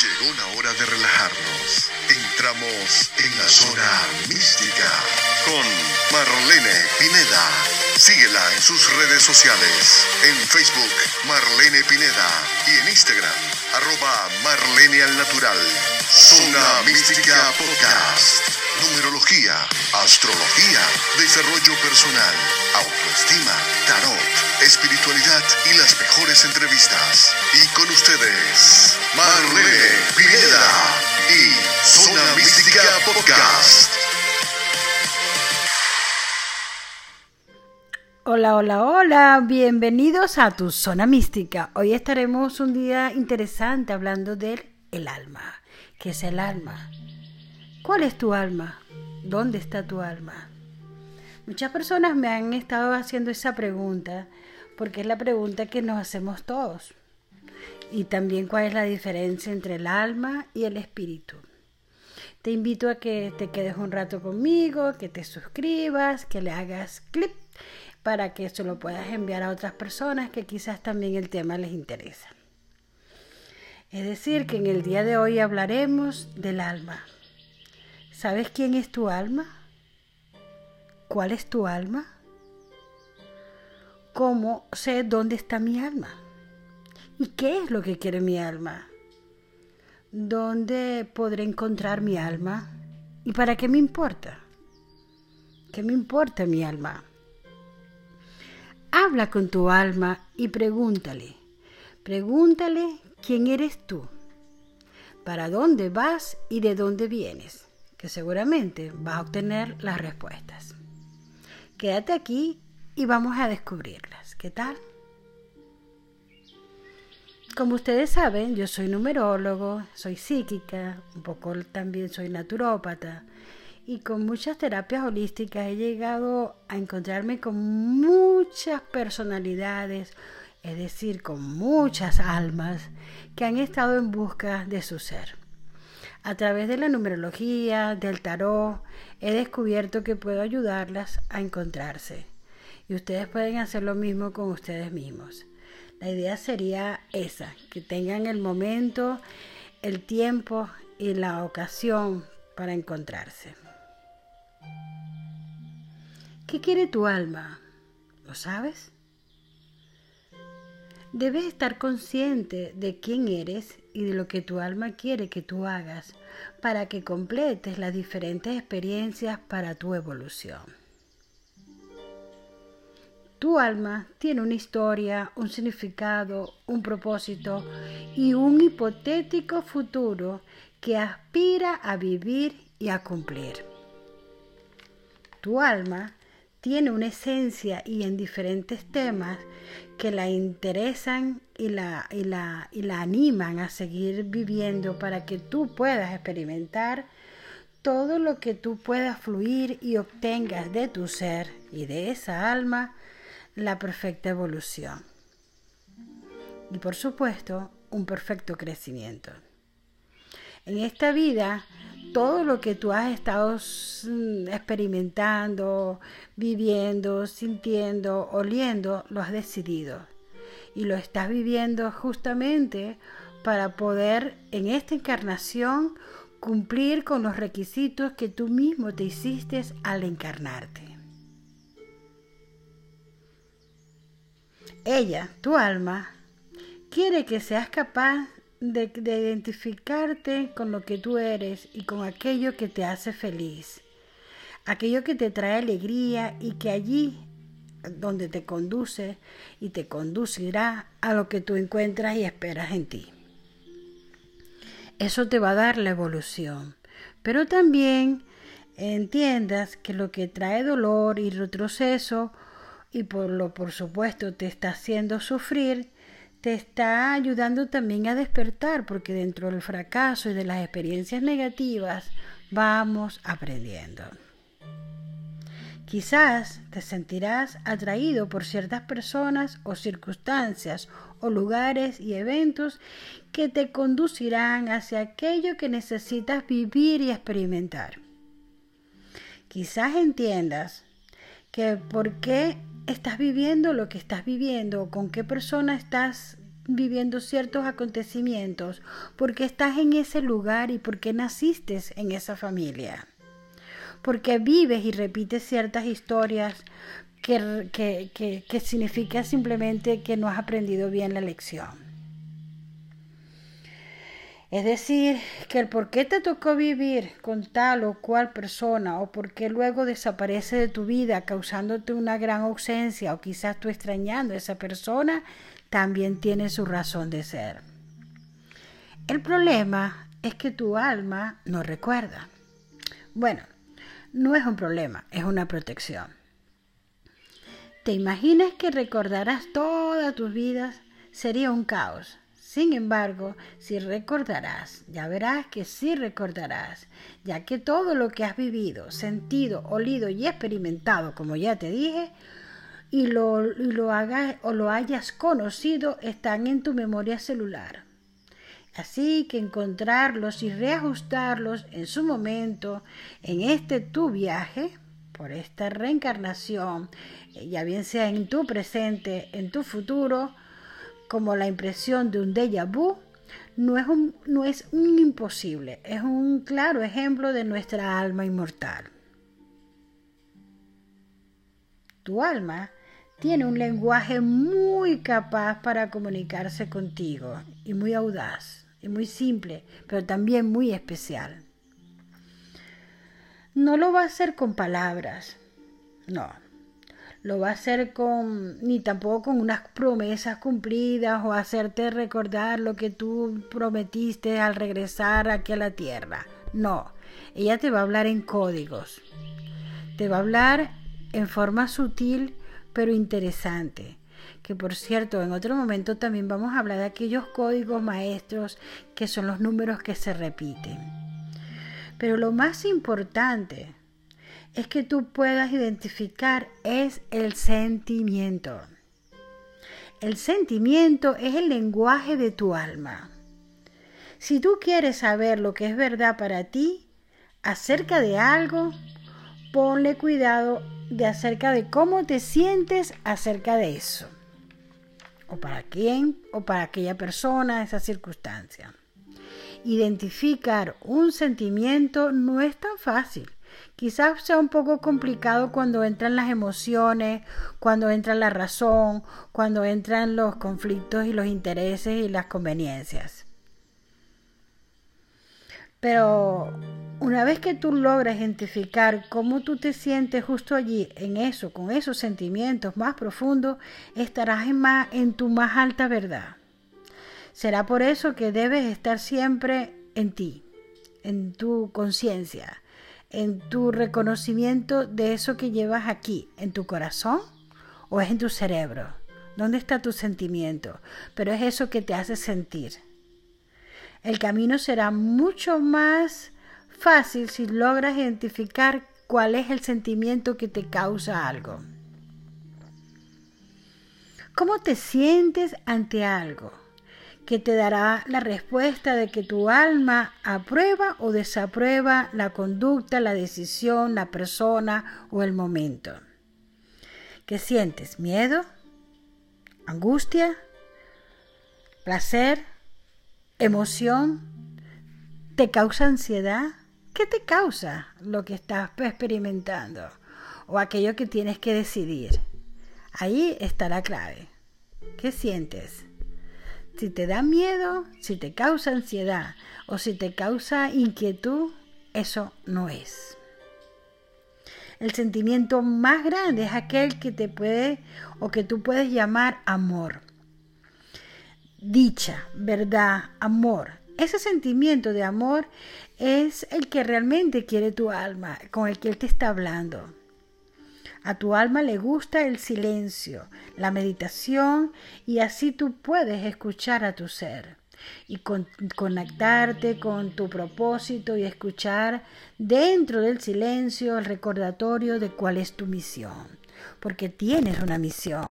Llegó la hora de relajarnos. Entramos en la zona mística con Marlene Pineda. Síguela en sus redes sociales. En Facebook, Marlene Pineda. Y en Instagram, arroba Marlene al Natural. Zona Mística Podcast. Numerología, astrología, desarrollo personal, autoestima, tarot, espiritualidad y las mejores entrevistas. Y con ustedes, Marlene Pineda y Zona Mística Podcast. Hola, hola, hola, bienvenidos a tu zona mística. Hoy estaremos un día interesante hablando del el alma. ¿Qué es el alma? ¿Cuál es tu alma? ¿Dónde está tu alma? Muchas personas me han estado haciendo esa pregunta porque es la pregunta que nos hacemos todos. Y también cuál es la diferencia entre el alma y el espíritu. Te invito a que te quedes un rato conmigo, que te suscribas, que le hagas clic para que eso lo puedas enviar a otras personas que quizás también el tema les interesa. Es decir, que en el día de hoy hablaremos del alma. ¿Sabes quién es tu alma? ¿Cuál es tu alma? ¿Cómo sé dónde está mi alma? ¿Y qué es lo que quiere mi alma? ¿Dónde podré encontrar mi alma? ¿Y para qué me importa? ¿Qué me importa mi alma? Habla con tu alma y pregúntale. Pregúntale quién eres tú, para dónde vas y de dónde vienes, que seguramente vas a obtener las respuestas. Quédate aquí y vamos a descubrirlas. ¿Qué tal? Como ustedes saben, yo soy numerólogo, soy psíquica, un poco también soy naturópata y con muchas terapias holísticas he llegado a encontrarme con muchas personalidades, es decir, con muchas almas que han estado en busca de su ser. A través de la numerología, del tarot, he descubierto que puedo ayudarlas a encontrarse. Y ustedes pueden hacer lo mismo con ustedes mismos. La idea sería esa, que tengan el momento, el tiempo y la ocasión para encontrarse. ¿Qué quiere tu alma? ¿Lo sabes? Debes estar consciente de quién eres y de lo que tu alma quiere que tú hagas para que completes las diferentes experiencias para tu evolución. Tu alma tiene una historia, un significado, un propósito y un hipotético futuro que aspira a vivir y a cumplir. Tu alma tiene una esencia y en diferentes temas que la interesan y la, y la, y la animan a seguir viviendo para que tú puedas experimentar todo lo que tú puedas fluir y obtengas de tu ser y de esa alma la perfecta evolución. Y por supuesto, un perfecto crecimiento. En esta vida todo lo que tú has estado mm, experimentando, viviendo, sintiendo, oliendo, lo has decidido. Y lo estás viviendo justamente para poder en esta encarnación cumplir con los requisitos que tú mismo te hiciste al encarnarte. Ella, tu alma, quiere que seas capaz de, identificarte con lo que tú eres y con aquello que te hace feliz, aquello que te trae alegría y que allí donde te conduce y te conducirá a lo que tú encuentras y esperas en ti. Eso te va a dar la evolución, pero también entiendas que lo que trae dolor y retroceso y por lo por supuesto te está haciendo sufrir, te está ayudando también a despertar, porque dentro del fracaso y de las experiencias negativas vamos aprendiendo. Quizás te sentirás atraído por ciertas personas o circunstancias o lugares y eventos que te conducirán hacia aquello que necesitas vivir y experimentar. Quizás entiendas que por qué estás viviendo lo que estás viviendo, con qué persona estás viviendo ciertos acontecimientos, porque estás en ese lugar y porque naciste en esa familia. Porque vives y repites ciertas historias que, que, que significa simplemente que no has aprendido bien la lección. Es decir, que el por qué te tocó vivir con tal o cual persona o por qué luego desaparece de tu vida causándote una gran ausencia o quizás tú extrañando a esa persona, también tiene su razón de ser. El problema es que tu alma no recuerda. Bueno, no es un problema, es una protección. ¿Te imaginas que recordarás toda tu vida? Sería un caos. Sin embargo, si recordarás, ya verás que sí recordarás, ya que todo lo que has vivido, sentido, olido y experimentado, como ya te dije, y lo, lo hagas o lo hayas conocido, están en tu memoria celular. Así que encontrarlos y reajustarlos en su momento, en este tu viaje, por esta reencarnación, ya bien sea en tu presente, en tu futuro, como la impresión de un déjà vu, no es un, no es un imposible, es un claro ejemplo de nuestra alma inmortal. Tu alma tiene un lenguaje muy capaz para comunicarse contigo y muy audaz y muy simple, pero también muy especial. No lo va a hacer con palabras, no, lo va a hacer con ni tampoco con unas promesas cumplidas o hacerte recordar lo que tú prometiste al regresar aquí a la tierra. No, ella te va a hablar en códigos. Te va a hablar en forma sutil pero interesante. Que por cierto, en otro momento también vamos a hablar de aquellos códigos maestros que son los números que se repiten. Pero lo más importante es que tú puedas identificar es el sentimiento. El sentimiento es el lenguaje de tu alma. Si tú quieres saber lo que es verdad para ti acerca de algo, ponle cuidado de acerca de cómo te sientes acerca de eso. O para quién o para aquella persona, esa circunstancia. Identificar un sentimiento no es tan fácil Quizás sea un poco complicado cuando entran las emociones, cuando entra la razón, cuando entran los conflictos y los intereses y las conveniencias. Pero una vez que tú logras identificar cómo tú te sientes justo allí, en eso, con esos sentimientos más profundos, estarás en, más, en tu más alta verdad. Será por eso que debes estar siempre en ti, en tu conciencia, en tu reconocimiento de eso que llevas aquí, en tu corazón o es en tu cerebro. ¿Dónde está tu sentimiento? Pero es eso que te hace sentir. El camino será mucho más fácil si logras identificar cuál es el sentimiento que te causa algo. ¿Cómo te sientes ante algo? Que te dará la respuesta de que tu alma aprueba o desaprueba la conducta, la decisión, la persona o el momento. ¿Qué sientes? ¿Miedo? ¿Angustia? ¿Placer? ¿Emoción? ¿Te causa ansiedad? ¿Qué te causa lo que estás experimentando? O aquello que tienes que decidir. Ahí está la clave. ¿Qué sientes? Si te da miedo, si te causa ansiedad o si te causa inquietud, eso no es. El sentimiento más grande es aquel que te puede o que tú puedes llamar amor. Dicha, verdad, amor. Ese sentimiento de amor es el que realmente quiere tu alma, con el que él te está hablando. A tu alma le gusta el silencio, la meditación y así tú puedes escuchar a tu ser y conectarte con tu propósito y escuchar dentro del silencio el recordatorio de cuál es tu misión, porque tienes una misión.